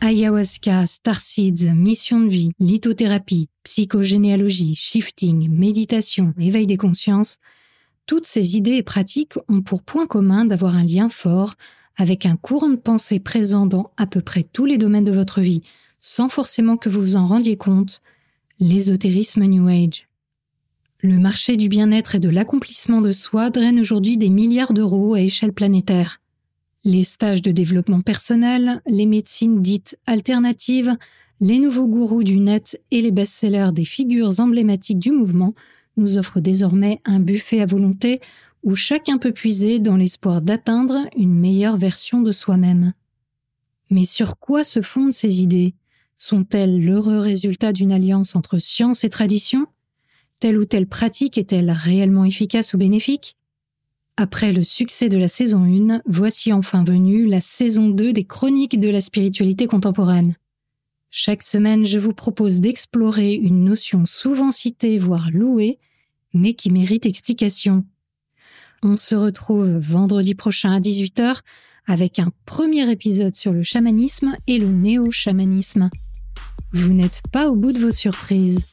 Ayahuasca, starseeds, mission de vie, lithothérapie, psychogénéalogie, shifting, méditation, éveil des consciences, toutes ces idées et pratiques ont pour point commun d'avoir un lien fort avec un courant de pensée présent dans à peu près tous les domaines de votre vie, sans forcément que vous vous en rendiez compte, l'ésotérisme New Age. Le marché du bien-être et de l'accomplissement de soi draine aujourd'hui des milliards d'euros à échelle planétaire. Les stages de développement personnel, les médecines dites alternatives, les nouveaux gourous du net et les best-sellers des figures emblématiques du mouvement nous offrent désormais un buffet à volonté où chacun peut puiser dans l'espoir d'atteindre une meilleure version de soi-même. Mais sur quoi se fondent ces idées? Sont-elles l'heureux résultat d'une alliance entre science et tradition? Telle ou telle pratique est-elle réellement efficace ou bénéfique? Après le succès de la saison 1, voici enfin venue la saison 2 des chroniques de la spiritualité contemporaine. Chaque semaine, je vous propose d'explorer une notion souvent citée, voire louée, mais qui mérite explication. On se retrouve vendredi prochain à 18h avec un premier épisode sur le chamanisme et le néo-chamanisme. Vous n'êtes pas au bout de vos surprises.